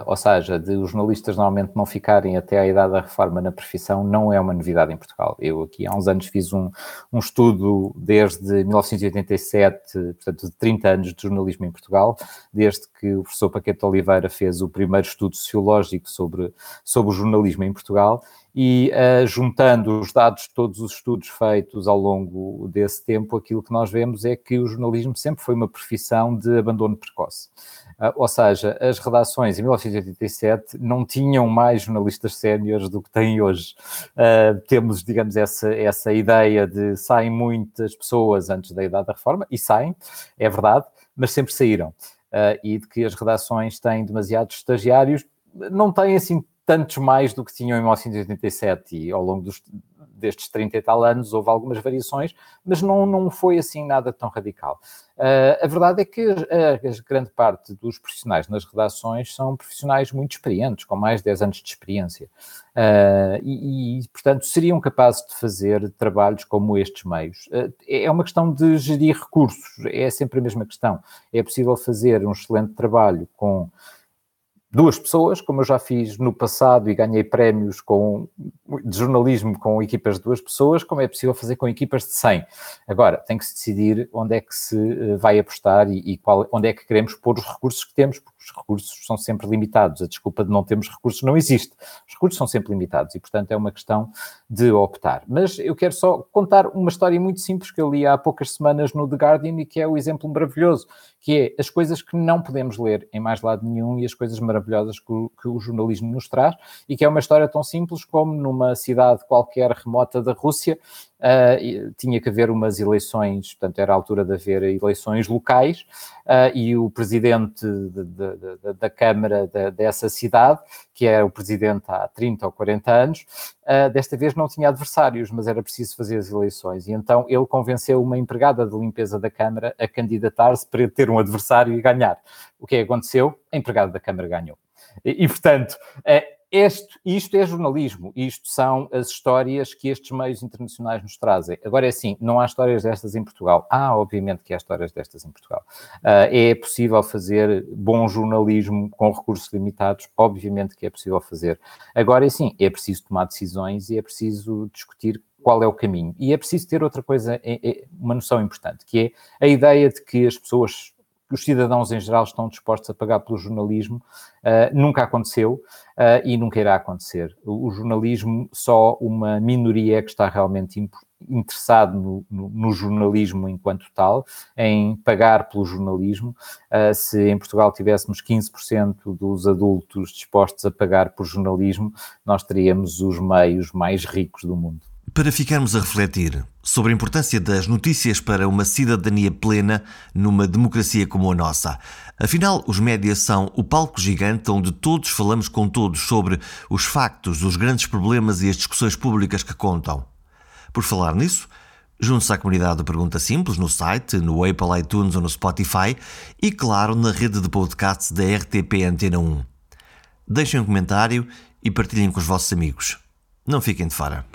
ou seja, de os jornalistas normalmente não ficarem até à idade da reforma na profissão, não é uma novidade em Portugal. Eu aqui há uns anos fiz um, um estudo desde 1987, portanto, de 30 anos de jornalismo em Portugal, desde que o professor Paquete Oliveira fez o primeiro estudo sociológico sobre, sobre o jornalismo em Portugal, e uh, juntando os dados de todos os estudos feitos ao longo desse tempo, aquilo que nós vemos é que o jornalismo sempre foi uma profissão de abandono precoce. Uh, ou seja, as redações em 1987 não tinham mais jornalistas séniores do que têm hoje. Uh, temos, digamos, essa, essa ideia de saem muitas pessoas antes da idade da reforma, e saem, é verdade, mas sempre saíram. e de que as redações têm demasiados estagiários, não têm assim tantos mais do que tinham em 1987 e ao longo dos, destes 30 e tal anos houve algumas variações, mas não, não foi assim nada tão radical. Uh, a verdade é que a, grande parte dos profissionais nas redações são profissionais muito experientes, com mais de 10 anos de experiência, uh, e, e, portanto seriam capazes de fazer trabalhos como estes meios. Uh, é uma questão de gerir recursos, é sempre a mesma questão. É possível fazer um excelente trabalho com duas pessoas, como eu já fiz no passado e ganhei prémios com, de jornalismo com equipas de duas pessoas, como é possível fazer com equipas de 100. Agora, tem que se decidir onde é que se eh, vai apostar e, e qual, onde é que queremos pôr os recursos que temos, porque os recursos são sempre limitados. A desculpa de não termos recursos não existe. Os recursos são sempre limitados e, portanto, é uma questão de optar. Mas eu quero só contar uma história muito simples que eu li há poucas semanas no The Guardian e que é o exemplo maravilhoso, que é as coisas que não podemos ler em mais lado nenhum e as coisas maravilhosas que o, que o jornalismo nos traz e que é uma história tão simples como numa cidade qualquer remota da Rússia, uh, tinha que haver umas eleições, portanto, era a altura de haver eleições locais, uh, e o presidente de, de, de, da Câmara dessa cidade, que era o presidente há 30 ou 40 anos, uh, desta vez não tinha adversários, mas era preciso fazer as eleições. E então ele convenceu uma empregada de limpeza da Câmara a candidatar-se para ter um adversário e ganhar. O que aconteceu? A empregada da Câmara ganhou. E, e portanto, este, isto é jornalismo, isto são as histórias que estes meios internacionais nos trazem. Agora é assim, não há histórias destas em Portugal. Há, obviamente, que há histórias destas em Portugal. Uh, é possível fazer bom jornalismo com recursos limitados, obviamente que é possível fazer. Agora é assim, é preciso tomar decisões e é preciso discutir qual é o caminho. E é preciso ter outra coisa, é, é uma noção importante, que é a ideia de que as pessoas os cidadãos em geral estão dispostos a pagar pelo jornalismo, uh, nunca aconteceu uh, e nunca irá acontecer. O, o, jornalismo, só uma minoria é que está realmente interessado no, no, no, jornalismo enquanto tal, em pagar pelo jornalismo. Uh, se em Portugal tivéssemos 15% dos adultos dispostos a pagar por jornalismo, nós teríamos os meios mais ricos do mundo. Para ficarmos a refletir sobre a importância das notícias para uma cidadania plena numa democracia como a nossa. Afinal, os médias são o palco gigante onde todos falamos com todos sobre os factos, os grandes problemas e as discussões públicas que contam. Por falar nisso, junte-se à comunidade do Pergunta Simples no site, no Apple iTunes ou no Spotify e, claro, na rede de podcasts da RTP Antena 1. Deixem um comentário e partilhem com os vossos amigos. Não fiquem de fora.